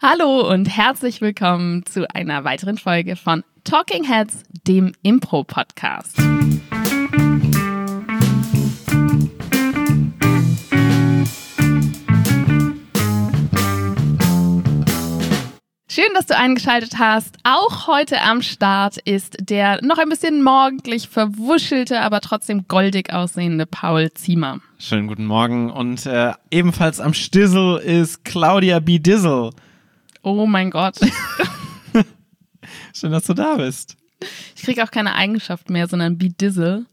Hallo und herzlich willkommen zu einer weiteren Folge von Talking Heads, dem Impro-Podcast. Schön, dass du eingeschaltet hast. Auch heute am Start ist der noch ein bisschen morgendlich verwuschelte, aber trotzdem goldig aussehende Paul Ziemer. Schönen guten Morgen und äh, ebenfalls am Stissel ist Claudia B. Dizzle. Oh mein Gott. Schön, dass du da bist. Ich kriege auch keine Eigenschaft mehr, sondern Be Dizzle.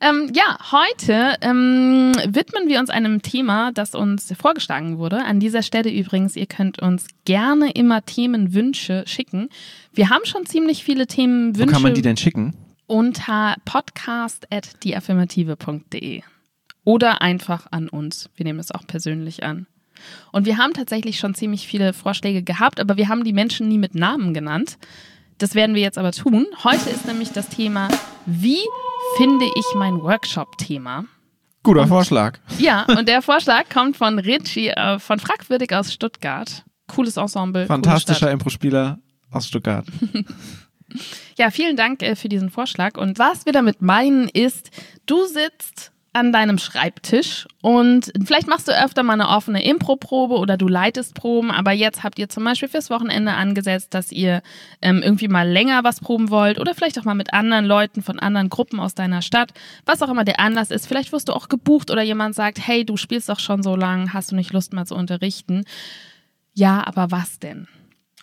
Ähm, ja, heute ähm, widmen wir uns einem Thema, das uns vorgeschlagen wurde. An dieser Stelle übrigens, ihr könnt uns gerne immer Themenwünsche schicken. Wir haben schon ziemlich viele Themenwünsche. Wo kann man die denn schicken? Unter podcast.deaffirmative.de oder einfach an uns. Wir nehmen es auch persönlich an. Und wir haben tatsächlich schon ziemlich viele Vorschläge gehabt, aber wir haben die Menschen nie mit Namen genannt. Das werden wir jetzt aber tun. Heute ist nämlich das Thema, wie finde ich mein Workshop-Thema? Guter Vorschlag. Ja, und der Vorschlag kommt von Richie äh, von Fragwürdig aus Stuttgart. Cooles Ensemble. Fantastischer Impro-Spieler aus Stuttgart. ja, vielen Dank äh, für diesen Vorschlag. Und was wir damit meinen ist, du sitzt an deinem Schreibtisch und vielleicht machst du öfter mal eine offene Impro-Probe oder du leitest Proben, aber jetzt habt ihr zum Beispiel fürs Wochenende angesetzt, dass ihr ähm, irgendwie mal länger was proben wollt oder vielleicht auch mal mit anderen Leuten von anderen Gruppen aus deiner Stadt, was auch immer der Anlass ist. Vielleicht wirst du auch gebucht oder jemand sagt, hey, du spielst doch schon so lang, hast du nicht Lust mal zu unterrichten? Ja, aber was denn?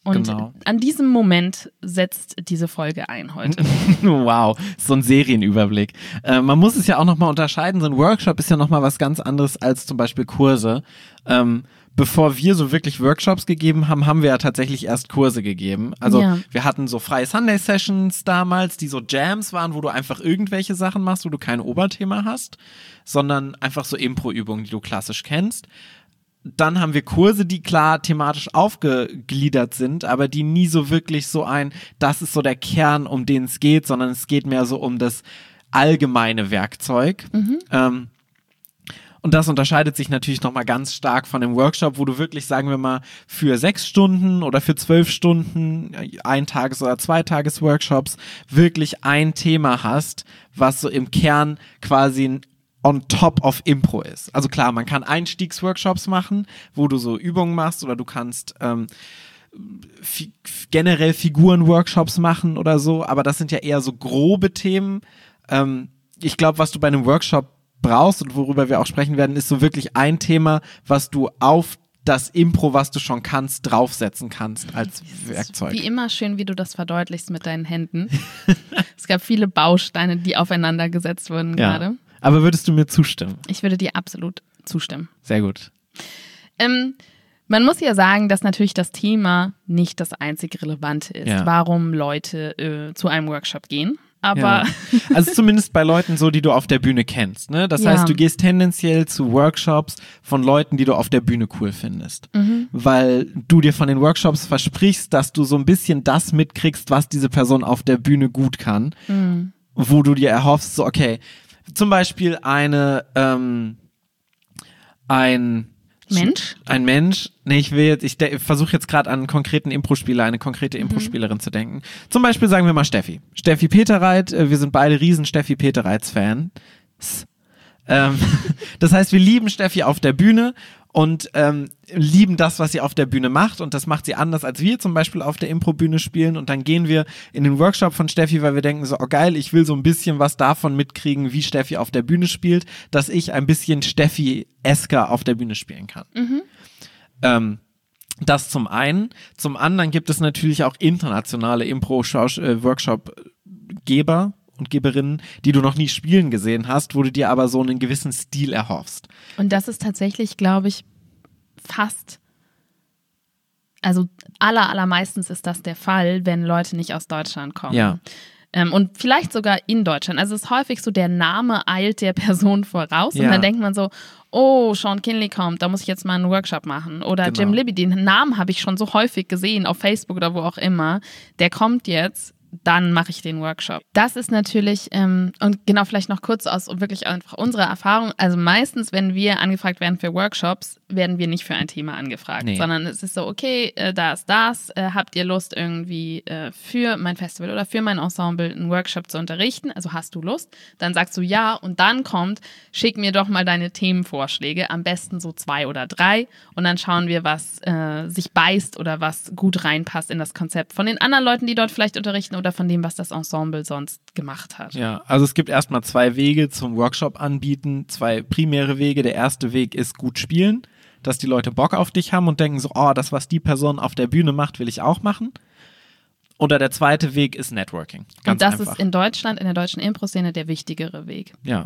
Und genau. an diesem Moment setzt diese Folge ein heute. wow, so ein Serienüberblick. Äh, man muss es ja auch nochmal unterscheiden. So ein Workshop ist ja nochmal was ganz anderes als zum Beispiel Kurse. Ähm, bevor wir so wirklich Workshops gegeben haben, haben wir ja tatsächlich erst Kurse gegeben. Also ja. wir hatten so freie Sunday Sessions damals, die so Jams waren, wo du einfach irgendwelche Sachen machst, wo du kein Oberthema hast, sondern einfach so Impro-Übungen, die du klassisch kennst dann haben wir Kurse, die klar thematisch aufgegliedert sind, aber die nie so wirklich so ein, das ist so der Kern, um den es geht, sondern es geht mehr so um das allgemeine Werkzeug. Mhm. Ähm, und das unterscheidet sich natürlich nochmal ganz stark von dem Workshop, wo du wirklich, sagen wir mal, für sechs Stunden oder für zwölf Stunden, ein Tages- oder zwei Tages-Workshops, wirklich ein Thema hast, was so im Kern quasi on top of Impro ist. Also klar, man kann Einstiegsworkshops machen, wo du so Übungen machst oder du kannst ähm, fi generell Figurenworkshops machen oder so, aber das sind ja eher so grobe Themen. Ähm, ich glaube, was du bei einem Workshop brauchst und worüber wir auch sprechen werden, ist so wirklich ein Thema, was du auf das Impro, was du schon kannst, draufsetzen kannst als Werkzeug. Wie immer schön, wie du das verdeutlichst mit deinen Händen. es gab viele Bausteine, die aufeinander gesetzt wurden ja. gerade. Aber würdest du mir zustimmen? Ich würde dir absolut zustimmen. Sehr gut. Ähm, man muss ja sagen, dass natürlich das Thema nicht das einzig Relevante ist, ja. warum Leute äh, zu einem Workshop gehen. Aber ja. also zumindest bei Leuten so, die du auf der Bühne kennst. Ne? Das ja. heißt, du gehst tendenziell zu Workshops von Leuten, die du auf der Bühne cool findest, mhm. weil du dir von den Workshops versprichst, dass du so ein bisschen das mitkriegst, was diese Person auf der Bühne gut kann, mhm. wo du dir erhoffst, so okay, zum Beispiel eine, ähm, ein Mensch? Ein Mensch. Nee, ich will jetzt, ich versuche jetzt gerade an einen konkreten Impro-Spieler, eine konkrete mhm. Impro-Spielerin mhm. zu denken. Zum Beispiel sagen wir mal Steffi. Steffi Peterreit, äh, wir sind beide riesen Steffi Petereits-Fans. Ähm, das heißt, wir lieben Steffi auf der Bühne und ähm, lieben das, was sie auf der Bühne macht und das macht sie anders, als wir zum Beispiel auf der Impro-Bühne spielen und dann gehen wir in den Workshop von Steffi, weil wir denken so, oh geil, ich will so ein bisschen was davon mitkriegen, wie Steffi auf der Bühne spielt, dass ich ein bisschen Steffi-esker auf der Bühne spielen kann. Mhm. Ähm, das zum einen. Zum anderen gibt es natürlich auch internationale Impro-Workshop-Geber, und Geberinnen, die du noch nie spielen gesehen hast, wo du dir aber so einen gewissen Stil erhoffst. Und das ist tatsächlich, glaube ich, fast, also aller, allermeistens ist das der Fall, wenn Leute nicht aus Deutschland kommen. Ja. Ähm, und vielleicht sogar in Deutschland. Also es ist häufig so, der Name eilt der Person voraus ja. und dann denkt man so, oh, Sean Kinley kommt, da muss ich jetzt mal einen Workshop machen. Oder genau. Jim Libby, den Namen habe ich schon so häufig gesehen auf Facebook oder wo auch immer. Der kommt jetzt dann mache ich den Workshop. Das ist natürlich, ähm, und genau vielleicht noch kurz aus wirklich einfach unserer Erfahrung. Also meistens, wenn wir angefragt werden für Workshops, werden wir nicht für ein Thema angefragt, nee. sondern es ist so, okay, äh, da ist das, äh, habt ihr Lust irgendwie äh, für mein Festival oder für mein Ensemble einen Workshop zu unterrichten? Also hast du Lust? Dann sagst du ja und dann kommt, schick mir doch mal deine Themenvorschläge, am besten so zwei oder drei und dann schauen wir, was äh, sich beißt oder was gut reinpasst in das Konzept von den anderen Leuten, die dort vielleicht unterrichten oder von dem, was das Ensemble sonst gemacht hat. Ja, also es gibt erstmal zwei Wege zum Workshop anbieten, zwei primäre Wege. Der erste Weg ist gut spielen, dass die Leute Bock auf dich haben und denken so, oh, das, was die Person auf der Bühne macht, will ich auch machen. Oder der zweite Weg ist Networking. Ganz und das einfach. ist in Deutschland, in der deutschen Impro-Szene der wichtigere Weg. Ja.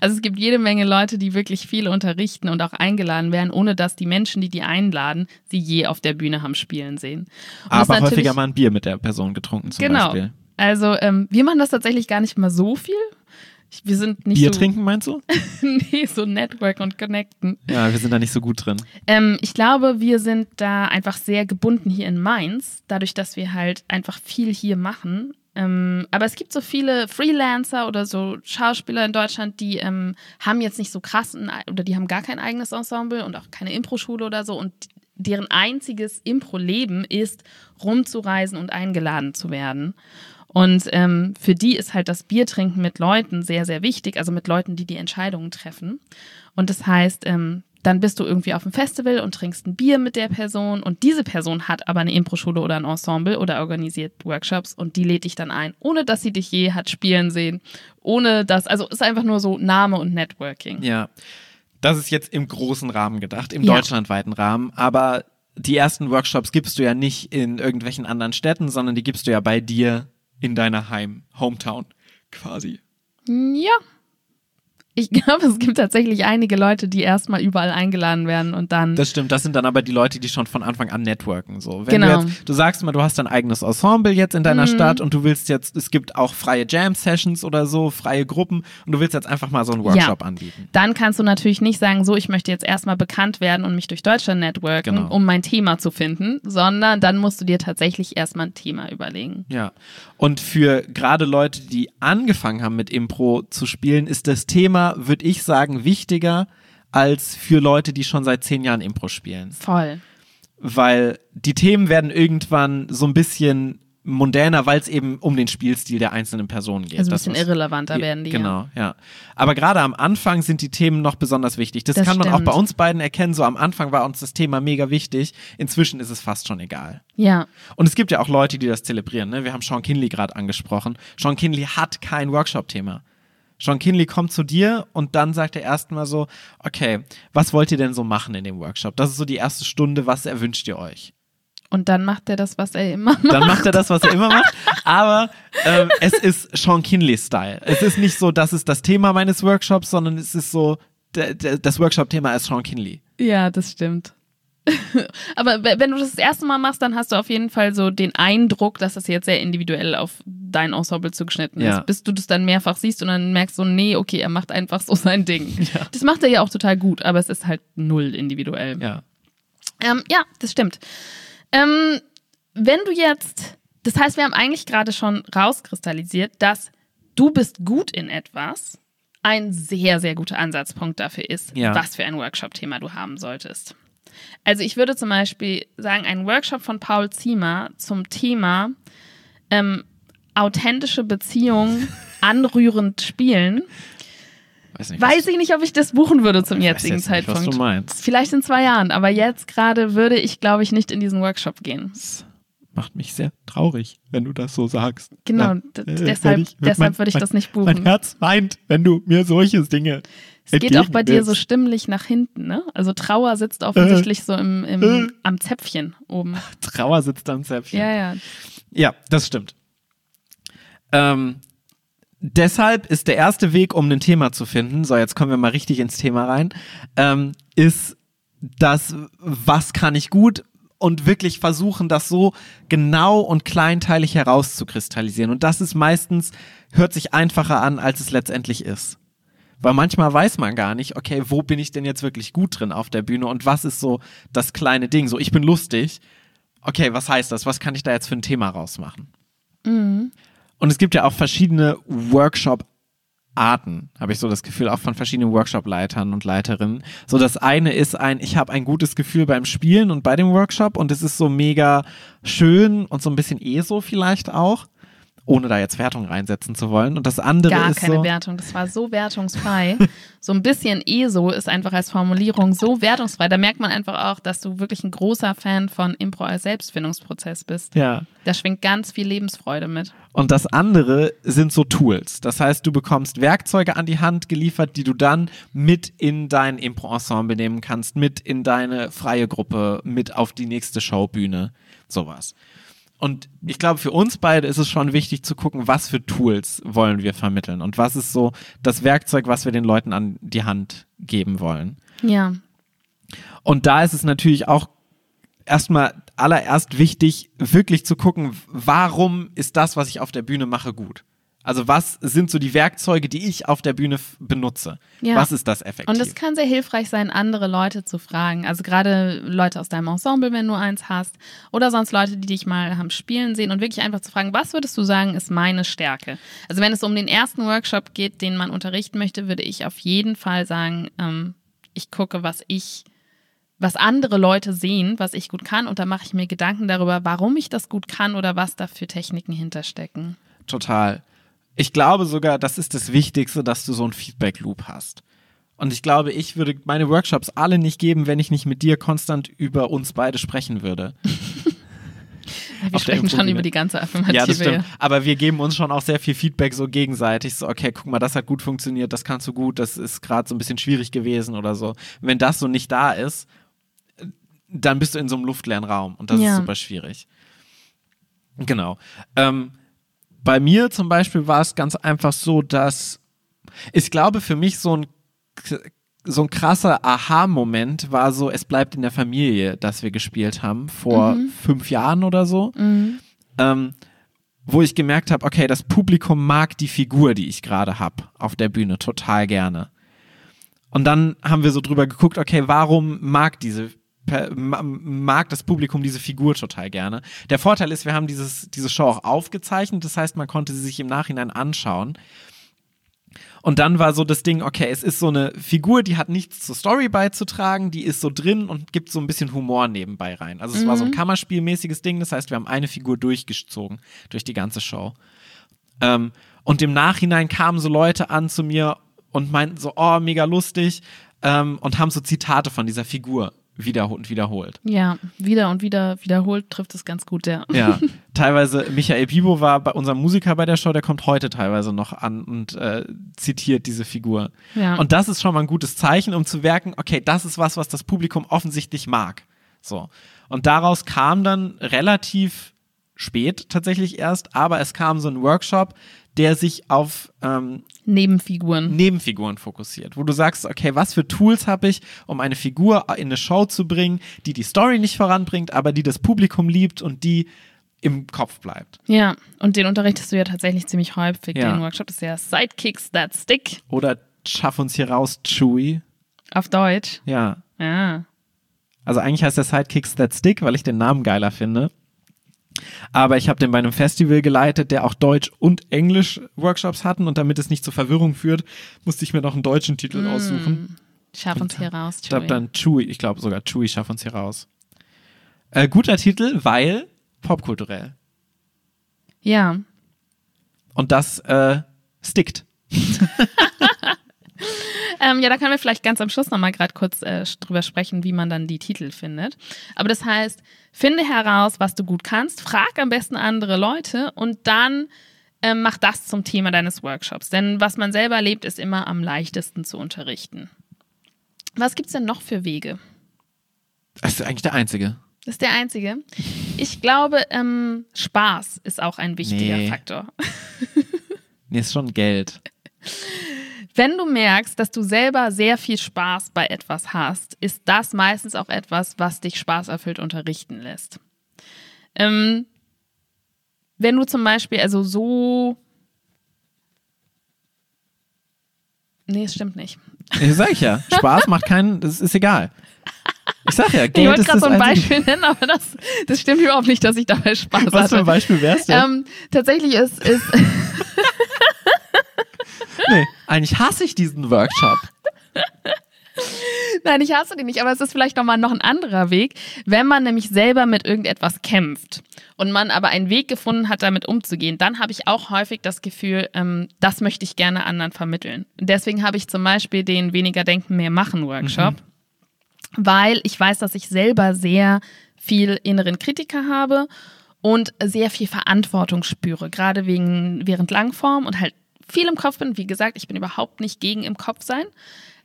Also es gibt jede Menge Leute, die wirklich viel unterrichten und auch eingeladen werden, ohne dass die Menschen, die die einladen, sie je auf der Bühne haben spielen sehen. Und Aber häufiger mal ein Bier mit der Person getrunken zum genau. Beispiel. Also ähm, wir machen das tatsächlich gar nicht mal so viel. Wir sind nicht Bier so, trinken meinst du? nee, so Network und Connecten. Ja, wir sind da nicht so gut drin. Ähm, ich glaube, wir sind da einfach sehr gebunden hier in Mainz, dadurch, dass wir halt einfach viel hier machen ähm, aber es gibt so viele Freelancer oder so Schauspieler in Deutschland, die ähm, haben jetzt nicht so krass oder die haben gar kein eigenes Ensemble und auch keine Impro-Schule oder so und deren einziges Impro-Leben ist, rumzureisen und eingeladen zu werden. Und ähm, für die ist halt das Biertrinken mit Leuten sehr, sehr wichtig, also mit Leuten, die die Entscheidungen treffen. Und das heißt, ähm, dann bist du irgendwie auf dem Festival und trinkst ein Bier mit der Person und diese Person hat aber eine Impro-Schule oder ein Ensemble oder organisiert Workshops und die lädt dich dann ein, ohne dass sie dich je hat spielen sehen, ohne dass, also ist einfach nur so Name und Networking. Ja, das ist jetzt im großen Rahmen gedacht, im ja. deutschlandweiten Rahmen, aber die ersten Workshops gibst du ja nicht in irgendwelchen anderen Städten, sondern die gibst du ja bei dir in deiner Heim, Hometown quasi. Ja, ich glaube, es gibt tatsächlich einige Leute, die erstmal überall eingeladen werden und dann. Das stimmt, das sind dann aber die Leute, die schon von Anfang an networken. So. Wenn genau. Du, jetzt, du sagst mal, du hast dein eigenes Ensemble jetzt in deiner mhm. Stadt und du willst jetzt, es gibt auch freie Jam-Sessions oder so, freie Gruppen und du willst jetzt einfach mal so einen Workshop ja. anbieten. Dann kannst du natürlich nicht sagen, so, ich möchte jetzt erstmal bekannt werden und mich durch Deutschland networken, genau. um mein Thema zu finden, sondern dann musst du dir tatsächlich erstmal ein Thema überlegen. Ja. Und für gerade Leute, die angefangen haben mit Impro zu spielen, ist das Thema würde ich sagen, wichtiger als für Leute, die schon seit zehn Jahren Impro spielen. Voll. Weil die Themen werden irgendwann so ein bisschen mundäner, weil es eben um den Spielstil der einzelnen Personen geht. Also ein bisschen irrelevanter werden die. Genau, ja. ja. Aber gerade am Anfang sind die Themen noch besonders wichtig. Das, das kann man stimmt. auch bei uns beiden erkennen. So am Anfang war uns das Thema mega wichtig. Inzwischen ist es fast schon egal. Ja. Und es gibt ja auch Leute, die das zelebrieren. Ne? Wir haben Sean Kinley gerade angesprochen. Sean Kinley hat kein Workshop-Thema. Sean Kinley kommt zu dir und dann sagt er erstmal so, okay, was wollt ihr denn so machen in dem Workshop? Das ist so die erste Stunde, was erwünscht ihr euch? Und dann macht er das, was er immer macht. Dann macht er das, was er immer macht. Aber ähm, es ist Sean Kinley-Style. Es ist nicht so, das ist das Thema meines Workshops, sondern es ist so, das Workshop-Thema ist Sean Kinley. Ja, das stimmt. Aber wenn du das das erste Mal machst, dann hast du auf jeden Fall so den Eindruck, dass das jetzt sehr individuell auf dein Ensemble zugeschnitten ja. ist, bis du das dann mehrfach siehst und dann merkst so, nee, okay, er macht einfach so sein Ding. Ja. Das macht er ja auch total gut, aber es ist halt null individuell. Ja, ähm, ja das stimmt. Ähm, wenn du jetzt, das heißt, wir haben eigentlich gerade schon rauskristallisiert, dass du bist gut in etwas, ein sehr, sehr guter Ansatzpunkt dafür ist, ja. was für ein Workshop-Thema du haben solltest. Also ich würde zum Beispiel sagen, ein Workshop von Paul Ziemer zum Thema ähm, authentische Beziehungen anrührend spielen. Weiß, nicht, weiß ich nicht, ob ich das buchen würde zum jetzigen jetzt Zeitpunkt. Nicht, was du meinst. Vielleicht in zwei Jahren, aber jetzt gerade würde ich, glaube ich, nicht in diesen Workshop gehen. Das macht mich sehr traurig, wenn du das so sagst. Genau, ja, äh, deshalb, ich, deshalb mein, würde ich das nicht buchen. Mein Herz weint, wenn du mir solche Dinge es geht auch bei dir so stimmlich nach hinten, ne? Also Trauer sitzt offensichtlich äh, so im, im äh, am Zäpfchen oben. Trauer sitzt am Zäpfchen. Ja, ja. Ja, das stimmt. Ähm, deshalb ist der erste Weg, um ein Thema zu finden, so jetzt kommen wir mal richtig ins Thema rein, ähm, ist das, was kann ich gut und wirklich versuchen, das so genau und kleinteilig herauszukristallisieren. Und das ist meistens, hört sich einfacher an, als es letztendlich ist. Weil manchmal weiß man gar nicht, okay, wo bin ich denn jetzt wirklich gut drin auf der Bühne und was ist so das kleine Ding? So, ich bin lustig. Okay, was heißt das? Was kann ich da jetzt für ein Thema rausmachen? Und es gibt ja auch verschiedene Workshop-Arten, habe ich so das Gefühl, auch von verschiedenen Workshop-Leitern und Leiterinnen. So das eine ist ein, ich habe ein gutes Gefühl beim Spielen und bei dem Workshop und es ist so mega schön und so ein bisschen ESO vielleicht auch, ohne da jetzt Wertung reinsetzen zu wollen. Und das andere Gar ist keine so, Wertung. Das war so wertungsfrei. so ein bisschen ESO ist einfach als Formulierung so wertungsfrei. Da merkt man einfach auch, dass du wirklich ein großer Fan von Impro als Selbstfindungsprozess bist. ja. Da schwingt ganz viel Lebensfreude mit. Und das andere sind so Tools. Das heißt, du bekommst Werkzeuge an die Hand geliefert, die du dann mit in dein Impro-Ensemble nehmen kannst, mit in deine freie Gruppe, mit auf die nächste Showbühne, sowas. Und ich glaube, für uns beide ist es schon wichtig zu gucken, was für Tools wollen wir vermitteln und was ist so das Werkzeug, was wir den Leuten an die Hand geben wollen. Ja. Und da ist es natürlich auch erstmal allererst wichtig, wirklich zu gucken, warum ist das, was ich auf der Bühne mache, gut? Also was sind so die Werkzeuge, die ich auf der Bühne benutze? Ja. Was ist das effektiv? Und es kann sehr hilfreich sein, andere Leute zu fragen. Also gerade Leute aus deinem Ensemble, wenn du eins hast, oder sonst Leute, die dich mal haben spielen sehen und wirklich einfach zu fragen, was würdest du sagen, ist meine Stärke? Also wenn es um den ersten Workshop geht, den man unterrichten möchte, würde ich auf jeden Fall sagen, ähm, ich gucke, was ich, was andere Leute sehen, was ich gut kann, und da mache ich mir Gedanken darüber, warum ich das gut kann oder was da für Techniken hinterstecken. Total. Ich glaube sogar, das ist das Wichtigste, dass du so einen Feedback-Loop hast. Und ich glaube, ich würde meine Workshops alle nicht geben, wenn ich nicht mit dir konstant über uns beide sprechen würde. Wir sprechen schon über die ganze Affirmative. Ja, das stimmt. Aber wir geben uns schon auch sehr viel Feedback so gegenseitig. So, okay, guck mal, das hat gut funktioniert, das kannst du gut, das ist gerade so ein bisschen schwierig gewesen oder so. Wenn das so nicht da ist, dann bist du in so einem luftleeren Raum und das Ja. ist super schwierig. Genau. Ähm, bei mir zum Beispiel war es ganz einfach so, dass ich glaube, für mich so ein so ein krasser Aha-Moment war so, es bleibt in der Familie, dass wir gespielt haben, vor fünf Jahren oder so. Ähm, wo ich gemerkt habe, okay, das Publikum mag die Figur, die ich gerade habe auf der Bühne total gerne. Und dann haben wir so drüber geguckt, okay, warum mag diese mag das Publikum diese Figur total gerne. Der Vorteil ist, wir haben dieses, diese Show auch aufgezeichnet, das heißt, man konnte sie sich im Nachhinein anschauen. Und dann war so das Ding, okay, es ist so eine Figur, die hat nichts zur Story beizutragen, die ist so drin und gibt so ein bisschen Humor nebenbei rein. Also es war so ein Kammerspielmäßiges Ding, das heißt, wir haben eine Figur durchgezogen durch die ganze Show. Ähm, und im Nachhinein kamen so Leute an zu mir und meinten so, oh, mega lustig, ähm, und haben so Zitate von dieser Figur wiederholt, wiederholt. Ja, wieder und wieder wiederholt trifft es ganz gut, ja. Ja, teilweise Michael Pivo war bei unserem Musiker bei der Show, der kommt heute teilweise noch an und äh, zitiert diese Figur. Ja. Und das ist schon mal ein gutes Zeichen, um zu merken, okay, das ist was, was das Publikum offensichtlich mag. So. Und daraus kam dann relativ spät tatsächlich erst, aber es kam so ein Workshop, der sich auf ähm, Nebenfiguren. Nebenfiguren fokussiert, wo du sagst, okay, was für Tools habe ich, um eine Figur in eine Show zu bringen, die die Story nicht voranbringt, aber die das Publikum liebt und die im Kopf bleibt. Ja, und den unterrichtest du ja tatsächlich ziemlich häufig, Ja. den Workshop. Ist ja Sidekicks That Stick Oder schaff uns hier raus, Chewie. auf Deutsch. Ja. Ja. Also eigentlich heißt der Sidekicks That Stick, weil ich den Namen geiler finde. Aber ich habe den bei einem Festival geleitet, der auch Deutsch und Englisch Workshops hatten und damit es nicht zur Verwirrung führt, musste ich mir noch einen deutschen Titel aussuchen. Schaff uns hier raus, Ich glaube Chewie. dann Chewie, ich glaube sogar Chewie, schaff uns hier raus. Äh, guter Titel, weil popkulturell. Ja. Und das äh, stickt. Ähm, ja, da können wir vielleicht ganz am Schluss nochmal gerade kurz äh, drüber sprechen, wie man dann die Titel findet. Aber das heißt, finde heraus, was du gut kannst, frag am besten andere Leute und dann ähm, mach das zum Thema deines Workshops. Denn was man selber erlebt, ist immer am leichtesten zu unterrichten. Was gibt's denn noch für Wege? Das ist eigentlich der einzige. Das ist der einzige. Ich glaube, ähm, Spaß ist auch ein wichtiger Nee. Faktor. Nee, ist schon Geld. Wenn du merkst, dass du selber sehr viel Spaß bei etwas hast, ist das meistens auch etwas, was dich spaßerfüllt unterrichten lässt. Ähm, wenn du zum Beispiel also so. Nee, es stimmt nicht. Ja, sag ich ja. Spaß macht keinen, das ist egal. Ich Ich sag ja, Ich Geld wollte ist gerade so ein einzige- Beispiel nennen, aber das, das stimmt überhaupt nicht, dass ich dabei Spaß Was für ein hatte. Beispiel wär's denn? Ähm, tatsächlich ist, ist nee, eigentlich hasse ich diesen Workshop. Nein, ich hasse die nicht, aber es ist vielleicht nochmal noch ein anderer Weg, wenn man nämlich selber mit irgendetwas kämpft und man aber einen Weg gefunden hat, damit umzugehen, dann habe ich auch häufig das Gefühl, ähm, das möchte ich gerne anderen vermitteln. Deswegen habe ich zum Beispiel den Weniger Denken, mehr Machen Workshop, weil ich weiß, dass ich selber sehr viel inneren Kritiker habe und sehr viel Verantwortung spüre, gerade wegen, während Langform und halt viel im Kopf bin. Wie gesagt, ich bin überhaupt nicht gegen im Kopf sein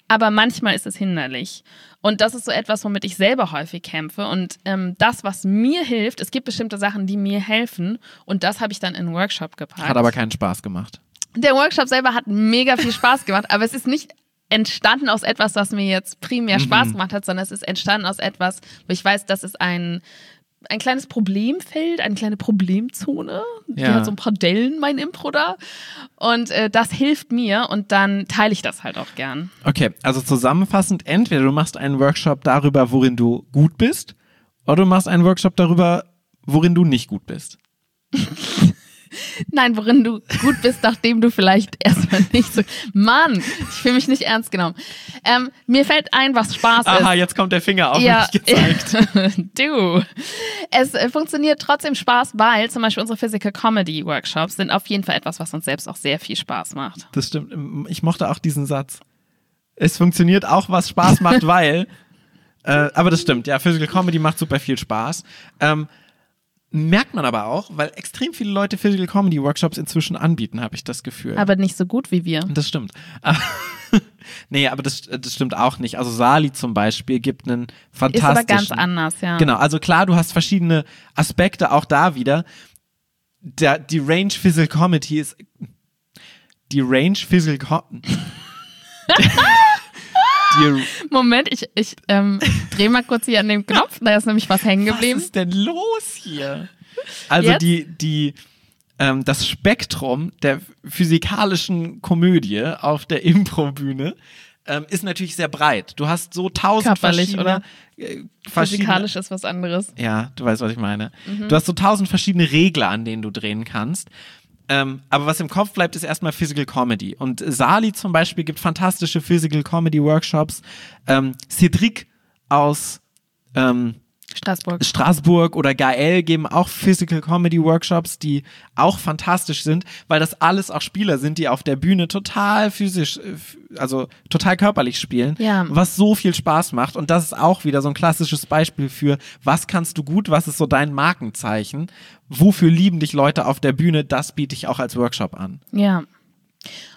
aber manchmal ist es hinderlich. Und das ist so etwas, womit ich selber häufig kämpfe. Und ähm, das, was mir hilft, es gibt bestimmte Sachen, die mir helfen. Und das habe ich dann in einen Workshop gepackt. Hat aber keinen Spaß gemacht. Der Workshop selber hat mega viel Spaß gemacht, aber es ist nicht entstanden aus etwas, was mir jetzt primär Mhm. Spaß gemacht hat, sondern es ist entstanden aus etwas, wo ich weiß, das ist ein, ein kleines Problemfeld, eine kleine Problemzone. Die Ja. hat so ein paar Dellen, mein Impro da. Und äh, das hilft mir und dann teile ich das halt auch gern. Okay, also zusammenfassend, entweder du machst einen Workshop darüber, worin du gut bist, oder du machst einen Workshop darüber, worin du nicht gut bist. Nein, worin du gut bist, nachdem du vielleicht erstmal nicht so. Mann, ich fühle mich nicht ernst genommen. Ähm, mir fällt ein, was Spaß Aha, ist. jetzt kommt der Finger auf Ja, mich gezeigt. du. Es äh, funktioniert trotzdem Spaß, weil zum Beispiel unsere Physical Comedy Workshops sind auf jeden Fall etwas, was uns selbst auch sehr viel Spaß macht. Das stimmt. Ich mochte auch diesen Satz. Es funktioniert auch, was Spaß macht, weil. Äh, aber das stimmt, ja, Physical Comedy macht super viel Spaß. Ähm, merkt man aber auch, weil extrem viele Leute Physical Comedy Workshops inzwischen anbieten, habe ich das Gefühl. Aber nicht so gut wie wir. Das stimmt. nee, aber das, das stimmt auch nicht. Also Sali zum Beispiel gibt einen Ist fantastischen... aber ganz anders, ja. Genau, also klar, du hast verschiedene Aspekte auch da wieder. Der, die Range Physical Comedy ist... Die Range Physical Comedy... die, Moment, ich, ich ähm, drehe mal kurz hier an dem Knopf, da ist nämlich was hängen was geblieben. ist denn los hier? Also Jetzt? die, die, ähm, das Spektrum der physikalischen Komödie auf der Improbühne ähm, ist natürlich sehr breit. Du hast so tausend Körperlich, verschiedene, oder? Äh, verschiedene Physikalisch ist was anderes. Ja, du weißt, was ich meine. Mhm. Du hast so tausend verschiedene Regler, an denen du drehen kannst. Ähm, aber was im Kopf bleibt, ist erstmal Physical Comedy. Und Sali zum Beispiel gibt fantastische Physical Comedy Workshops. Ähm, Cedric aus ähm, Straßburg. Straßburg oder Gael geben auch Physical Comedy Workshops, die auch fantastisch sind, weil das alles auch Spieler sind, die auf der Bühne total physisch, äh, also total körperlich spielen, Ja. was so viel Spaß macht. Und das ist auch wieder so ein klassisches Beispiel für, was kannst du gut, was ist so dein Markenzeichen, wofür lieben dich Leute auf der Bühne, das biete ich auch als Workshop an. Ja.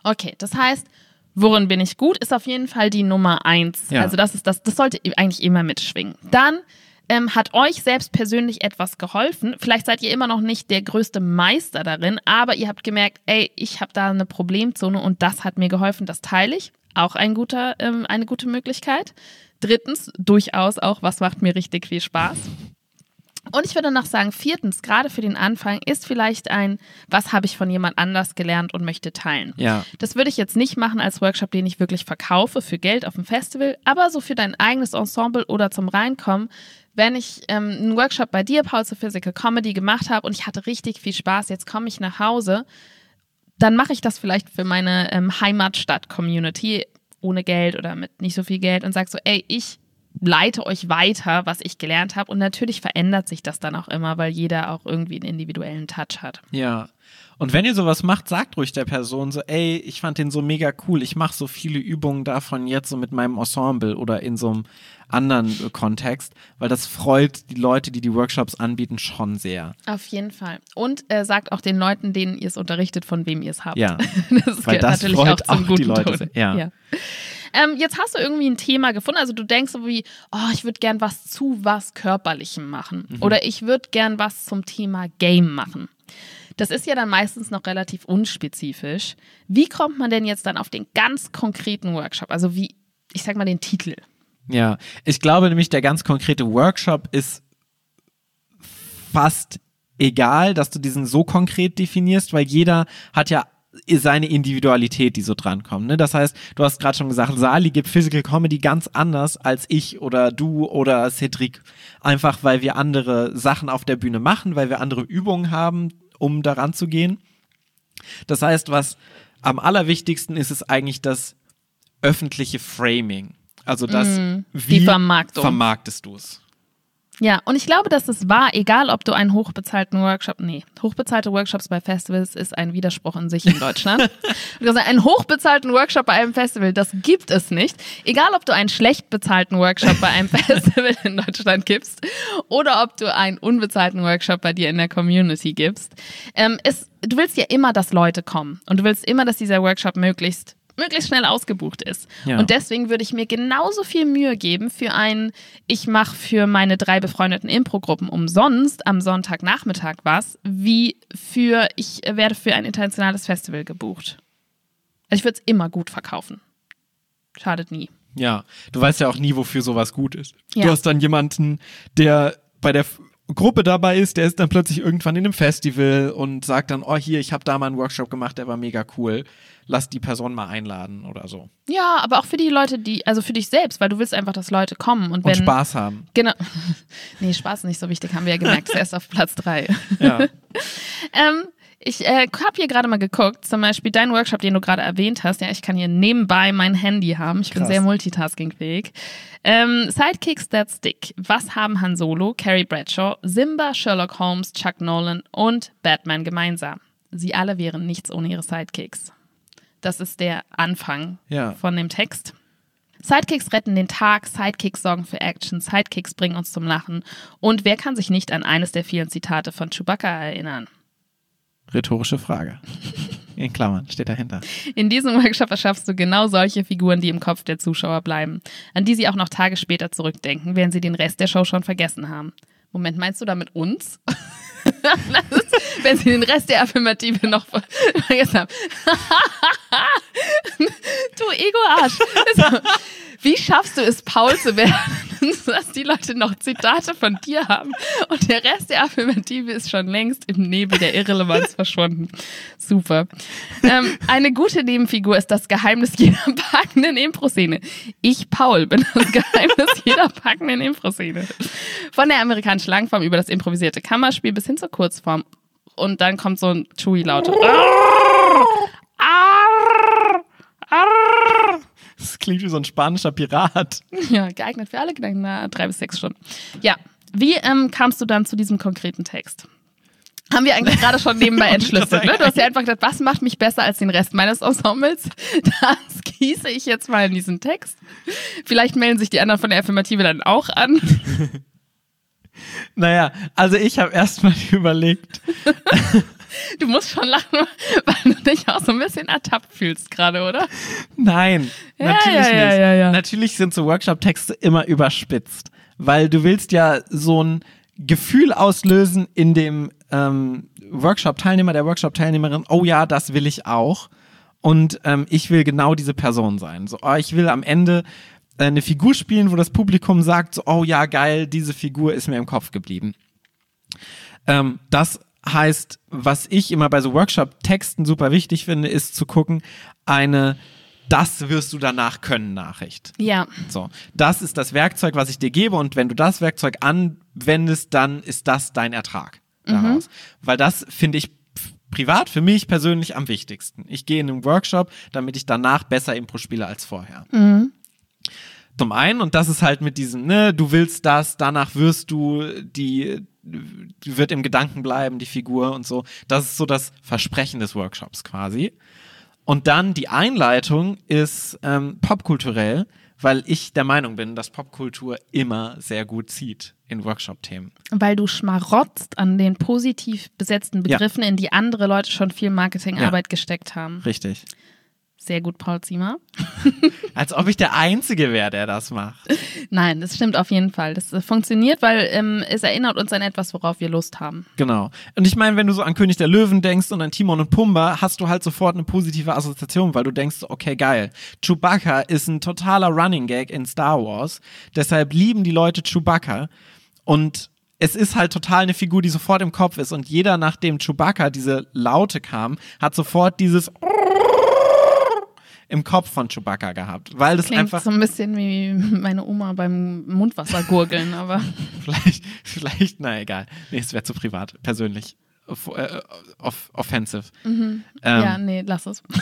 Okay, das heißt, worin bin ich gut, ist auf jeden Fall die Nummer eins. Ja. Also das ist das, das sollte eigentlich immer mitschwingen. Dann ähm, hat euch selbst persönlich etwas geholfen. Vielleicht seid ihr immer noch nicht der größte Meister darin, aber ihr habt gemerkt, ey, ich habe da eine Problemzone und das hat mir geholfen, das teile ich. Auch ein guter, ähm, eine gute Möglichkeit. Drittens, durchaus auch, was macht mir richtig viel Spaß. Und ich würde noch sagen, viertens, gerade für den Anfang, ist vielleicht ein, was habe ich von jemand anders gelernt und möchte teilen. Ja. Das würde ich jetzt nicht machen als Workshop, den ich wirklich verkaufe für Geld auf dem Festival, aber so für dein eigenes Ensemble oder zum Reinkommen. Wenn ich ähm, einen Workshop bei dir, Paul, zur Physical Comedy gemacht habe und ich hatte richtig viel Spaß, jetzt komme ich nach Hause, dann mache ich das vielleicht für meine ähm, Heimatstadt-Community ohne Geld oder mit nicht so viel Geld und sage so, ey, ich leite euch weiter, was ich gelernt habe. Und natürlich verändert sich das dann auch immer, weil jeder auch irgendwie einen individuellen Touch hat. Ja. Und wenn ihr sowas macht, sagt ruhig der Person so, ey, ich fand den so mega cool, ich mache so viele Übungen davon jetzt so mit meinem Ensemble oder in so einem anderen äh, Kontext, weil das freut die Leute, die die Workshops anbieten, schon sehr. Auf jeden Fall. Und äh, sagt auch den Leuten, denen ihr es unterrichtet, von wem ihr es habt. Ja. das Weil das natürlich freut auch zum auch guten die Leute sehr. Ja. Ähm, jetzt hast du irgendwie ein Thema gefunden. Also du denkst so wie, oh, ich würde gern was zu was Körperlichem machen. Mhm. Oder ich würde gern was zum Thema Game machen. Das ist ja dann meistens noch relativ unspezifisch. Wie kommt man denn jetzt dann auf den ganz konkreten Workshop? Also wie, ich sag mal den Titel. Ja, ich glaube nämlich, der ganz konkrete Workshop ist fast egal, dass du diesen so konkret definierst, weil jeder hat ja seine Individualität, die so drankommt. Ne? Das heißt, du hast gerade schon gesagt, Sali gibt Physical Comedy ganz anders als ich oder du oder Cedric. Einfach weil wir andere Sachen auf der Bühne machen, weil wir andere Übungen haben, um daran zu gehen. Das heißt, was am allerwichtigsten ist, ist eigentlich das öffentliche Framing. Also das, Mm, wie vermarktest du es? Ja, und ich glaube, dass es war, egal ob du einen hochbezahlten Workshop, nee, hochbezahlte Workshops bei Festivals ist ein Widerspruch in sich in Deutschland. Hast einen hochbezahlten Workshop bei einem Festival, das gibt es nicht. Egal, ob du einen schlecht bezahlten Workshop bei einem Festival in Deutschland gibst oder ob du einen unbezahlten Workshop bei dir in der Community gibst. Ähm, es, du willst ja immer, dass Leute kommen und du willst immer, dass dieser Workshop möglichst möglichst schnell ausgebucht ist. Ja. Und deswegen würde ich mir genauso viel Mühe geben für ein, ich mache für meine drei befreundeten Impro-Gruppen umsonst am Sonntagnachmittag was, wie für, ich werde für ein internationales Festival gebucht. Also ich würde es immer gut verkaufen. Schadet nie. Ja, du weißt ja auch nie, wofür sowas gut ist. Ja. Du hast dann jemanden, der bei der Gruppe dabei ist, der ist dann plötzlich irgendwann in einem Festival und sagt dann, oh hier, ich habe da mal einen Workshop gemacht, der war mega cool. Lass die Person mal einladen oder so. Ja, aber auch für die Leute, die, also für dich selbst, weil du willst einfach, dass Leute kommen. Und, Und wenn, Spaß haben. Genau. Nee, Spaß ist nicht so wichtig, haben wir ja gemerkt. ist erst auf Platz drei. Ja. Ähm, ich äh, habe hier gerade mal geguckt, zum Beispiel dein Workshop, den du gerade erwähnt hast. Ja, ich kann hier nebenbei mein Handy haben. Ich bin Krass. sehr multitaskingfähig. Ähm, Sidekicks That Stick. Was haben Han Solo, Carrie Bradshaw, Simba, Sherlock Holmes, Chuck Nolan und Batman gemeinsam? Sie alle wären nichts ohne ihre Sidekicks. Das ist der Anfang Ja. von dem Text. Sidekicks retten den Tag, Sidekicks sorgen für Action, Sidekicks bringen uns zum Lachen. Und wer kann sich nicht an eines der vielen Zitate von Chewbacca erinnern? Rhetorische Frage. In Klammern steht dahinter. In diesem Workshop erschaffst du genau solche Figuren, die im Kopf der Zuschauer bleiben, an die sie auch noch Tage später zurückdenken, während sie den Rest der Show schon vergessen haben. Moment, meinst du damit uns? Wenn sie den Rest der Affirmative noch ver vergessen haben. du Ego-Arsch. Wie schaffst du es, Paul zu werden, dass die Leute noch Zitate von dir haben und der Rest der Affirmative ist schon längst im Nebel der Irrelevanz verschwunden. Super. Ähm, eine gute Nebenfigur ist das Geheimnis jeder packenden Impro-Szene. Ich, Paul, bin das Geheimnis jeder packenden Impro-Szene. Von der amerikanischen Langform über das improvisierte Kammerspiel bis hin zur Kurzform. Und dann kommt so ein Chewy-Laut. Das klingt wie so ein spanischer Pirat. Ja, geeignet für alle Gedanken, na, drei bis sechs Stunden. Ja, wie ähm, kamst du dann zu diesem konkreten Text? Haben wir eigentlich gerade schon nebenbei entschlüsselt, ne? Du hast ja einfach gedacht, was macht mich besser als den Rest meines Ensembles? Das gieße ich jetzt mal in diesen Text. Vielleicht melden sich die anderen von der Affirmative dann auch an. Naja, also ich habe erstmal überlegt, Du musst schon lachen, weil du dich auch so ein bisschen ertappt fühlst gerade, oder? Nein, Ja, natürlich ja, ja, nicht. ja, ja. Natürlich sind so Workshop-Texte immer überspitzt, weil du willst ja so ein Gefühl auslösen in dem ähm, Workshop-Teilnehmer, der Workshop-Teilnehmerin, oh ja, das will ich auch. Und ähm, ich will genau diese Person sein. So, oh, ich will am Ende äh, eine Figur spielen, wo das Publikum sagt, so, oh ja, geil, diese Figur ist mir im Kopf geblieben. Ähm, das heißt, was ich immer bei so Workshop-Texten super wichtig finde, ist zu gucken, eine das wirst du danach können Nachricht. Ja. So, das ist das Werkzeug, was ich dir gebe und wenn du das Werkzeug anwendest, dann ist das dein Ertrag daraus. Weil das finde ich privat für mich persönlich am wichtigsten. Ich gehe in einen Workshop, damit ich danach besser Impro spiele als vorher. Zum einen, und das ist halt mit diesem, ne, du willst das, danach wirst du, die wird im Gedanken bleiben, die Figur und so. Das ist so das Versprechen des Workshops quasi. Und dann die Einleitung ist ähm, popkulturell, weil ich der Meinung bin, dass Popkultur immer sehr gut zieht in Workshop-Themen. Weil du schmarotzt an den positiv besetzten Ja. Begriffen, in die andere Leute schon viel Marketingarbeit gesteckt haben. Richtig. Sehr gut, Paul Ziemer. Als ob ich der Einzige wäre, der das macht. Nein, das stimmt auf jeden Fall. Das äh, funktioniert, weil ähm, es erinnert uns an etwas, worauf wir Lust haben. Genau. Und ich meine, wenn du so an König der Löwen denkst und an Timon und Pumba, hast du halt sofort eine positive Assoziation, weil du denkst, okay, geil. Chewbacca ist ein totaler Running Gag in Star Wars. Deshalb lieben die Leute Chewbacca. Und es ist halt total eine Figur, die sofort im Kopf ist und jeder, nachdem Chewbacca diese Laute kam, hat sofort dieses im Kopf von Chewbacca gehabt, weil das Klingt einfach so ein bisschen wie meine Oma beim Mundwassergurgeln, aber vielleicht, vielleicht, na egal, nee, es wäre zu privat, persönlich, off, äh, off, offensive. Ähm, ja, nee, lass es.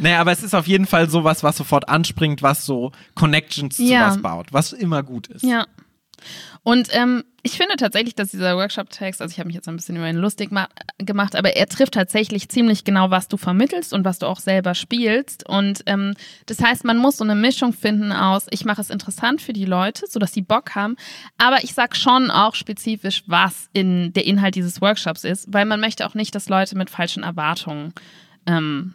Naja, aber es ist auf jeden Fall sowas, was sofort anspringt, was so Connections zu Ja. was baut, was immer gut ist. Ja. Und ähm, ich finde tatsächlich, dass dieser Workshop-Text, also ich habe mich jetzt ein bisschen über ihn lustig ma- gemacht, aber er trifft tatsächlich ziemlich genau, was du vermittelst und was du auch selber spielst. Und ähm, das heißt, man muss so eine Mischung finden aus, ich mache es interessant für die Leute, sodass die Bock haben, aber ich sag schon auch spezifisch, was in der Inhalt dieses Workshops ist, weil man möchte auch nicht, dass Leute mit falschen Erwartungen ähm,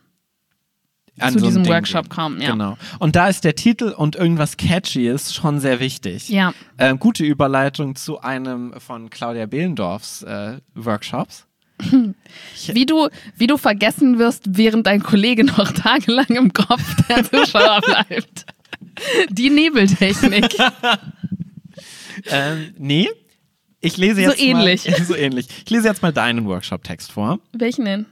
An zu so diesem Ding Workshop gehen. kommen. Ja. Genau. Und da ist der Titel und irgendwas Catchyes schon sehr wichtig. Ja. Ähm, gute Überleitung zu einem von Claudia Behlendorfs äh, Workshops. Wie du, wie du vergessen wirst, während dein Kollege noch tagelang im Kopf der Zuschauer bleibt. Die Nebeltechnik. Ähm, nee. Ich lese So jetzt ähnlich. Mal, so ähnlich. Ich lese jetzt mal deinen Workshop-Text vor. Welchen denn?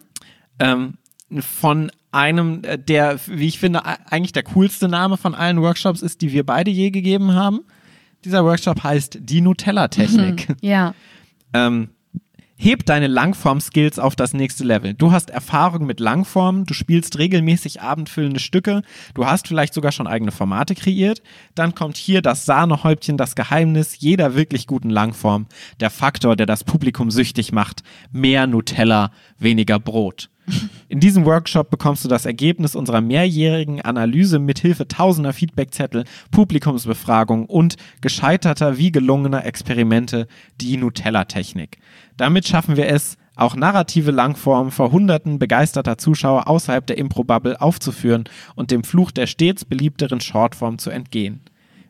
ähm, von einem, äh, der, wie ich finde, eigentlich der coolste Name von allen Workshops ist, die wir beide je gegeben haben. Dieser Workshop heißt die Nutella-Technik. Ja. ähm, heb deine Langform-Skills auf das nächste Level. Du hast Erfahrung mit Langformen, du spielst regelmäßig abendfüllende Stücke, du hast vielleicht sogar schon eigene Formate kreiert. Dann kommt hier das Sahnehäubchen, das Geheimnis jeder wirklich guten Langform. Der Faktor, der das Publikum süchtig macht. Mehr Nutella, weniger Brot. In diesem Workshop bekommst du das Ergebnis unserer mehrjährigen Analyse mit Hilfe tausender Feedbackzettel, Publikumsbefragung und gescheiterter wie gelungener Experimente, die Nutella-Technik. Damit schaffen wir es, auch narrative Langformen vor hunderten begeisterter Zuschauer außerhalb der Improbubble aufzuführen und dem Fluch der stets beliebteren Shortform zu entgehen.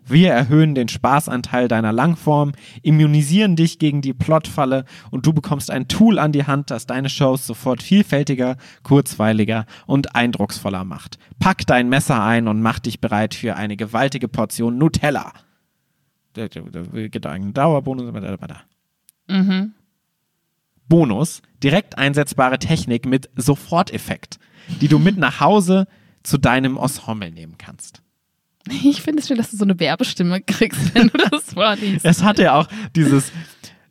Wir erhöhen den Spaßanteil deiner Langform, immunisieren dich gegen die Plotfalle und du bekommst ein Tool an die Hand, das deine Shows sofort vielfältiger, kurzweiliger und eindrucksvoller macht. Pack dein Messer ein und mach dich bereit für eine gewaltige Portion Nutella. Gedanken, Dauerbonus. Mhm. Bonus, direkt einsetzbare Technik mit Soforteffekt, die du mit nach Hause zu deinem Ensemble nehmen kannst. Ich finde es schön, dass du so eine Werbestimme kriegst, wenn du das vorliest. Es hat ja auch dieses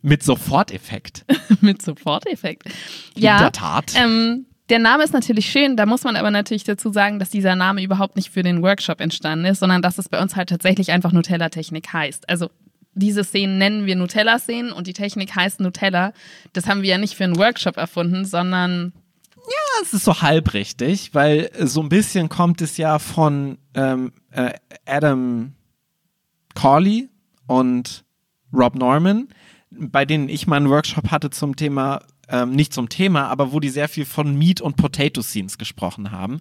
mit Soforteffekt. Mit Soforteffekt. In Ja. der Tat. Ähm, der Name ist natürlich schön, da muss man aber natürlich dazu sagen, dass dieser Name überhaupt nicht für den Workshop entstanden ist, sondern dass es bei uns halt tatsächlich einfach Nutella-Technik heißt. Also diese Szenen nennen wir Nutella-Szenen und die Technik heißt Nutella. Das haben wir ja nicht für einen Workshop erfunden, sondern Das ist so halb richtig, weil so ein bisschen kommt es ja von ähm, äh, Adam Corley und Rob Norman, bei denen ich mal einen Workshop hatte zum Thema, ähm, nicht zum Thema, aber wo die sehr viel von Meat und Potato Scenes gesprochen haben.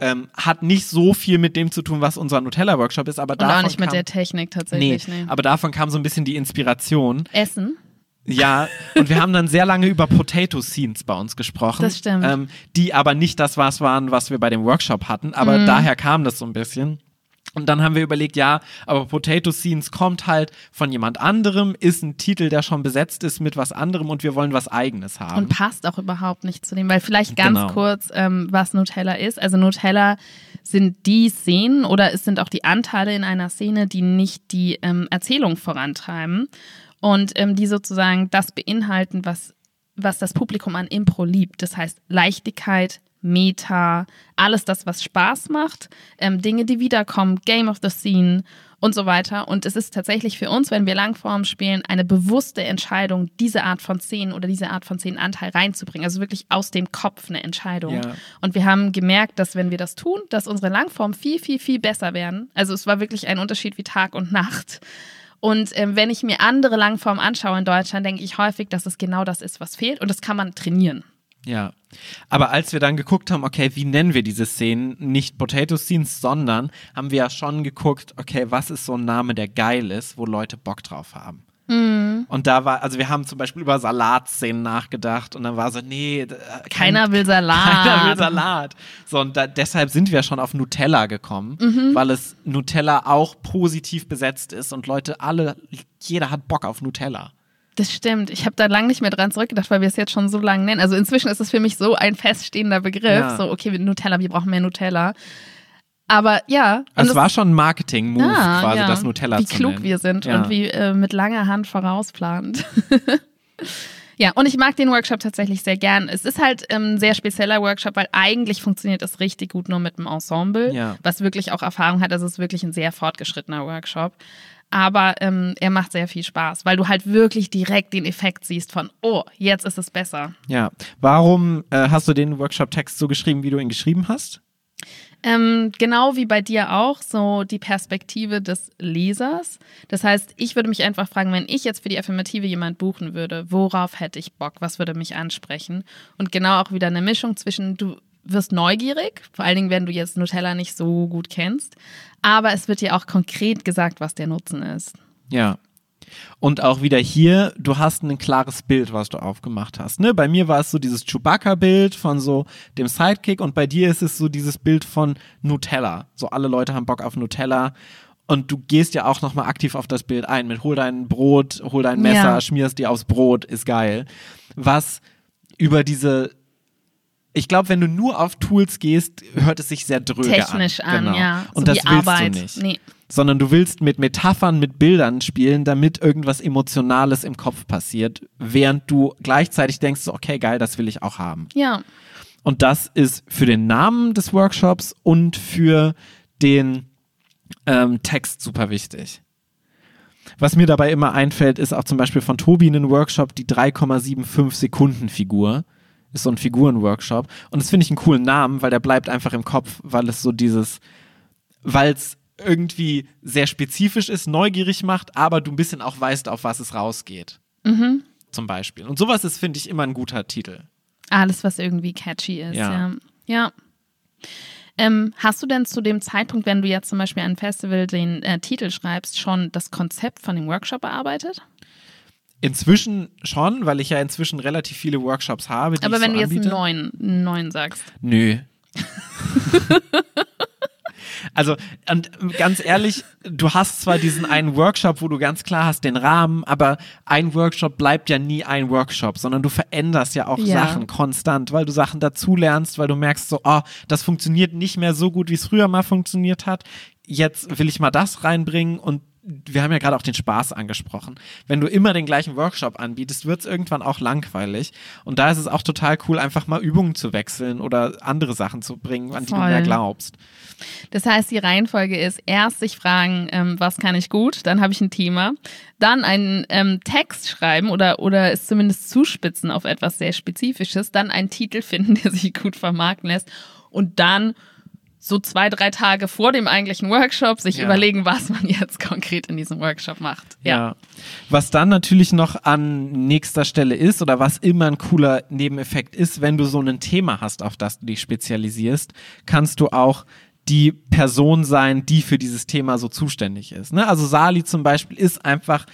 Ähm, hat nicht so viel mit dem zu tun, was unser Nutella-Workshop ist, aber davon auch nicht mit kam, der Technik nee, tatsächlich. Nee, aber davon kam so ein bisschen die Inspiration. Essen. Ja, und wir haben dann sehr lange über Potato Scenes bei uns gesprochen. Das stimmt. Ähm, die aber nicht das was waren, was wir bei dem Workshop hatten, aber Mhm. daher kam das so ein bisschen. Und dann haben wir überlegt, ja, aber Potato Scenes kommt halt von jemand anderem, ist ein Titel, der schon besetzt ist mit was anderem und wir wollen was Eigenes haben. Und passt auch überhaupt nicht zu dem, weil vielleicht ganz Genau. kurz, ähm, was Nutella ist. Also Nutella sind die Szenen oder es sind auch die Anteile in einer Szene, die nicht die ähm, Erzählung vorantreiben und ähm, die sozusagen das beinhalten, was, was das Publikum an Impro liebt. Das heißt Leichtigkeit, Meta, alles das, was Spaß macht, ähm, Dinge, die wiederkommen, Game of the Scene und so weiter. Und es ist tatsächlich für uns, wenn wir Langform spielen, eine bewusste Entscheidung, diese Art von Szenen oder diese Art von Szenenanteil reinzubringen. Also wirklich aus dem Kopf eine Entscheidung. Ja. Und wir haben gemerkt, dass wenn wir das tun, dass unsere Langformen viel, viel, viel besser werden. Also es war wirklich ein Unterschied wie Tag und Nacht. Und ähm, wenn ich mir andere Langformen anschaue in Deutschland, denke ich häufig, dass es genau das ist, was fehlt. Und das kann man trainieren. Ja. Aber als wir dann geguckt haben, okay, wie nennen wir diese Szenen? Nicht Potato Scenes, sondern haben wir ja schon geguckt, okay, was ist so ein Name, der geil ist, wo Leute Bock drauf haben. Und Und da war, also wir haben zum Beispiel über Salatszenen nachgedacht und dann war so, nee, kein, keiner will Salat. Keiner will Salat. So, und da, deshalb sind wir schon auf Nutella gekommen, Mhm. weil es Nutella auch positiv besetzt ist und Leute alle, jeder hat Bock auf Nutella. Das stimmt. Ich habe da lange nicht mehr dran zurückgedacht, weil wir es jetzt schon so lange nennen. Also inzwischen ist es für mich so ein feststehender Begriff. Ja. So, okay, Nutella, wir brauchen mehr Nutella. Aber ja. Also es war schon ein Marketing-Move, Ah, quasi ja. das Nutella Wie zu klug nennen. wir sind Ja. und wie äh, mit langer Hand vorausplant. ja, und ich mag den Workshop tatsächlich sehr gern. Es ist halt ähm, ein sehr spezieller Workshop, weil eigentlich funktioniert es richtig gut nur mit dem Ensemble, Ja. was wirklich auch Erfahrung hat. Also es ist wirklich ein sehr fortgeschrittener Workshop. Aber ähm, er macht sehr viel Spaß, weil du halt wirklich direkt den Effekt siehst von, oh, jetzt ist es besser. Ja. Warum äh, hast du den Workshop-Text so geschrieben, wie du ihn geschrieben hast? Ähm, genau wie bei dir auch, so die Perspektive des Lesers. Das heißt, ich würde mich einfach fragen, wenn ich jetzt für die Affirmative jemand buchen würde, worauf hätte ich Bock? Was würde mich ansprechen? Und genau auch wieder eine Mischung zwischen, du wirst neugierig, vor allen Dingen, wenn du jetzt Nutella nicht so gut kennst, aber es wird dir auch konkret gesagt, was der Nutzen ist. Ja. Und auch wieder hier, du hast ein klares Bild, was du aufgemacht hast. Ne? Bei mir war es so dieses Chewbacca-Bild von so dem Sidekick und bei dir ist es so dieses Bild von Nutella. So alle Leute haben Bock auf Nutella. Und du gehst ja auch nochmal aktiv auf das Bild ein mit hol dein Brot, hol dein Messer, Ja. schmierst dir aufs Brot, ist geil. Was über diese ich glaube, wenn du nur auf Tools gehst, hört es sich sehr dröge Technisch an. an, Genau. ja. Und so das willst Arbeit. du nicht Nee. Sondern du willst mit Metaphern, mit Bildern spielen, damit irgendwas Emotionales im Kopf passiert, während du gleichzeitig denkst, okay, geil, das will ich auch haben. Ja. Und das ist für den Namen des Workshops und für den ähm, Text super wichtig. Was mir dabei immer einfällt, ist auch zum Beispiel von Tobi einen Workshop, die 3,75 Sekunden Figur. Ist so ein Figurenworkshop. Und das finde ich einen coolen Namen, weil der bleibt einfach im Kopf, weil es so dieses, weil es irgendwie sehr spezifisch ist, neugierig macht, aber du ein bisschen auch weißt, auf was es rausgeht. Mhm. Zum Beispiel. Und sowas ist, finde ich, immer ein guter Titel. Alles, was irgendwie catchy ist. Ja. Ja. ja. Ähm, hast du denn zu dem Zeitpunkt, wenn du jetzt zum Beispiel an ein Festival den äh, Titel schreibst, schon das Konzept von dem Workshop bearbeitet? Inzwischen schon, weil ich ja inzwischen relativ viele Workshops habe. Die Aber ich wenn so du jetzt einen anbiete. neuen, einen neuen sagst. Nö. also, und ganz ehrlich, du hast zwar diesen einen Workshop, wo du ganz klar hast den Rahmen, aber ein Workshop bleibt ja nie ein Workshop, sondern du veränderst ja auch Ja. Sachen konstant, weil du Sachen dazulernst, weil du merkst so, oh, das funktioniert nicht mehr so gut, wie es früher mal funktioniert hat. Jetzt will ich mal das reinbringen und wir haben ja gerade auch den Spaß angesprochen. Wenn du immer den gleichen Workshop anbietest, wird es irgendwann auch langweilig. Und da ist es auch total cool, einfach mal Übungen zu wechseln oder andere Sachen zu bringen, an die du Voll. mehr glaubst. Das heißt, die Reihenfolge ist erst sich fragen, ähm, was kann ich gut, dann habe ich ein Thema, dann einen ähm, Text schreiben oder, oder es zumindest zuspitzen auf etwas sehr Spezifisches, dann einen Titel finden, der sich gut vermarkten lässt und dann so zwei, drei Tage vor dem eigentlichen Workshop sich Ja. überlegen, was man jetzt konkret in diesem Workshop macht. Ja. Was dann natürlich noch an nächster Stelle ist oder was immer ein cooler Nebeneffekt ist, wenn du so ein Thema hast, auf das du dich spezialisierst, kannst du auch die Person sein, die für dieses Thema so zuständig ist. Ne? Also Sali zum Beispiel ist einfach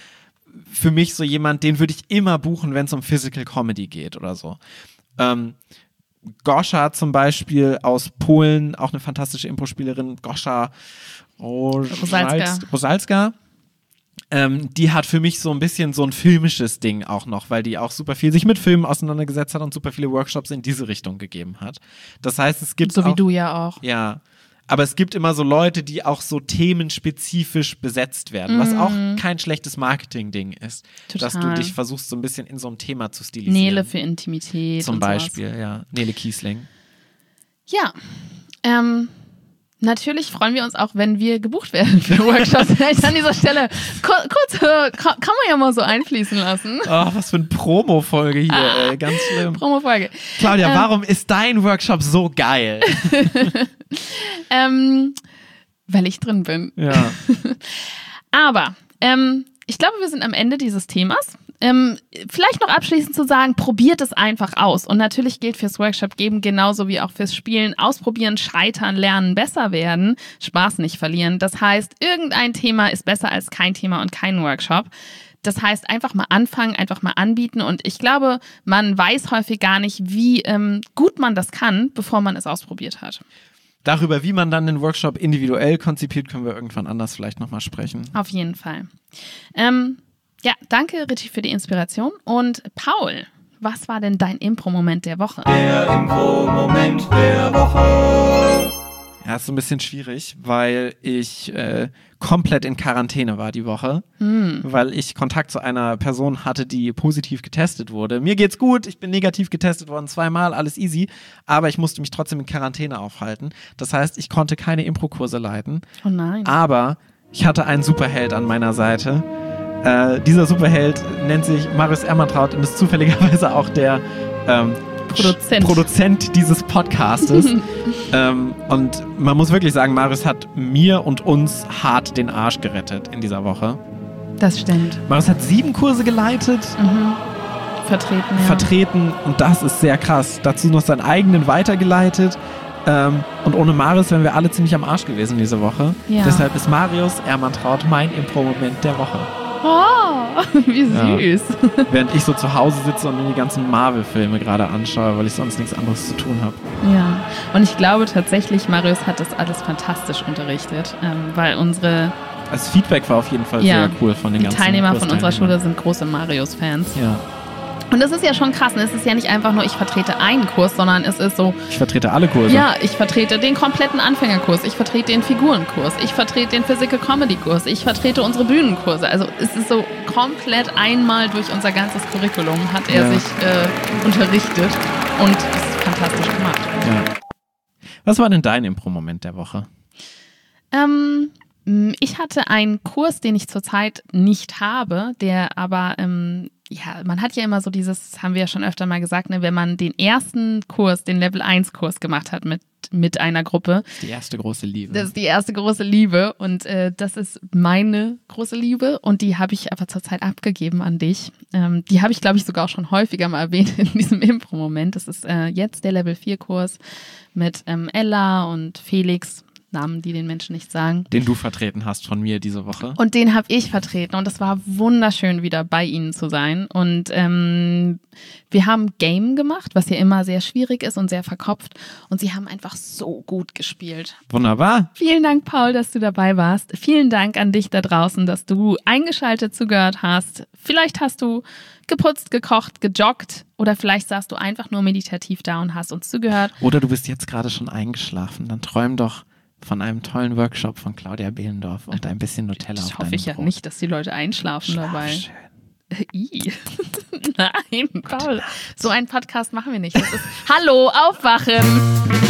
für mich so jemand, den würde ich immer buchen, wenn es um Physical Comedy geht oder so. Ähm, Goscha zum Beispiel aus Polen, auch eine fantastische Impro-Spielerin, Goscha Rosalska. Rosalska. Ähm, die hat für mich so ein bisschen so ein filmisches Ding auch noch, weil die auch super viel sich mit Filmen auseinandergesetzt hat und super viele Workshops in diese Richtung gegeben hat. Das heißt, es gibt So auch, wie du ja auch. ja, aber es gibt immer so Leute, die auch so themenspezifisch besetzt werden, was auch kein schlechtes Marketing-Ding ist, dass du Mhm. Total. dich versuchst so ein bisschen in so einem Thema zu stilisieren. Nele für Intimität. zum und sowas. Beispiel, ja, Nele Kiesling. Ja. Ähm, natürlich freuen wir uns auch, wenn wir gebucht werden für Workshops. Vielleicht an dieser Stelle kur kurz, äh, ka- kann man ja mal so einfließen lassen. Oh, was für eine Promo-Folge hier, ey, ganz schlimm. Promo-Folge. Claudia, Ähm. warum ist dein Workshop so geil? Ähm, weil ich drin bin. ja. Aber ähm, ich glaube, wir sind am Ende dieses Themas. Ähm, vielleicht noch abschließend zu sagen, probiert es einfach aus. Und natürlich gilt fürs Workshop geben genauso wie auch fürs Spielen. Ausprobieren, scheitern, lernen, besser werden, Spaß nicht verlieren. Das heißt, irgendein Thema ist besser als kein Thema und kein Workshop. Das heißt, einfach mal anfangen, einfach mal anbieten. Und ich glaube, man weiß häufig gar nicht, wie ähm, gut man das kann, bevor man es ausprobiert hat. Darüber, wie man dann den Workshop individuell konzipiert, können wir irgendwann anders vielleicht nochmal sprechen. Auf jeden Fall. Ähm, ja, danke, Richie, für die Inspiration. Und Paul, was war denn dein Impro-Moment der Woche? Der Impro-Moment der Woche. Ja, ist so ein bisschen schwierig, weil ich äh, komplett in Quarantäne war die Woche, weil ich Kontakt zu einer Person hatte, die positiv getestet wurde. Mir geht's gut, ich bin negativ getestet worden, zweimal, alles easy, aber ich musste mich trotzdem in Quarantäne aufhalten. Das heißt, ich konnte keine Impro-Kurse leiten, Oh nein. aber ich hatte einen Superheld an meiner Seite. Äh, dieser Superheld nennt sich Marius Ermantraut und ist zufälligerweise auch der ähm, Produzent. Produzent dieses Podcastes. ähm, und man muss wirklich sagen, Marius hat mir und uns hart den Arsch gerettet in dieser Woche. Das stimmt. Marius hat sieben Kurse geleitet, Mhm. Vertreten, ja. vertreten und das ist sehr krass. Dazu noch seinen eigenen weitergeleitet. Ähm, und ohne Marius wären wir alle ziemlich am Arsch gewesen diese Woche. Ja. Deshalb ist Marius Ermantraut mein Impro-Moment der Woche. Oh, wie Ja. süß. Während ich so zu Hause sitze und mir die ganzen Marvel-Filme gerade anschaue, weil ich sonst nichts anderes zu tun habe. Ja, und ich glaube tatsächlich, Marius hat das alles fantastisch unterrichtet, ähm, weil unsere Das Feedback war auf jeden Fall Ja, sehr cool von den die ganzen Teilnehmer von unserer. Schule sind große Marius-Fans. Ja, Und das ist ja schon krass. ne? Es ist ja nicht einfach nur, ich vertrete einen Kurs, sondern es ist so, ich vertrete alle Kurse. ja, ich vertrete den kompletten Anfängerkurs, ich vertrete den Figurenkurs, ich vertrete den Physical Comedy Kurs, ich vertrete unsere Bühnenkurse. Also es ist so komplett einmal durch unser ganzes Curriculum hat er Ja. sich äh, unterrichtet und es ist fantastisch gemacht. Ja. Was war denn dein Impro-Moment der Woche? Ähm, ich hatte einen Kurs, den ich zurzeit nicht habe, der aber, ähm, ja, man hat ja immer so dieses, das haben wir ja schon öfter mal gesagt, ne, wenn man den ersten Kurs, den Level 1 Kurs gemacht hat mit, mit einer Gruppe, Die erste große Liebe. das ist die erste große Liebe und äh, das ist meine große Liebe und die habe ich aber zurzeit abgegeben an dich. Ähm, die habe ich, glaube ich, sogar auch schon häufiger mal erwähnt in diesem Impro-Moment. Das ist äh, jetzt der Level 4 Kurs mit ähm, Ella und Felix, Namen, die den Menschen nicht sagen. den du vertreten hast von mir diese Woche. Und den habe ich vertreten und es war wunderschön, wieder bei ihnen zu sein. Und ähm, wir haben Game gemacht, was ja immer sehr schwierig ist und sehr verkopft. Und sie haben einfach so gut gespielt. Wunderbar. Vielen Dank, Paul, dass du dabei warst. Vielen Dank an dich da draußen, dass du eingeschaltet zugehört hast. Vielleicht hast du geputzt, gekocht, gejoggt oder vielleicht saßt du einfach nur meditativ da und hast uns zugehört. Oder du bist jetzt gerade schon eingeschlafen. Dann träum doch von einem tollen Workshop von Claudia Behlendorf und ein bisschen Nutella Das auf hoffe ich ja Brot. nicht, dass die Leute einschlafen Schlaf dabei. schön. I. Nein, Paul. So einen Podcast machen wir nicht. Ist Hallo, aufwachen.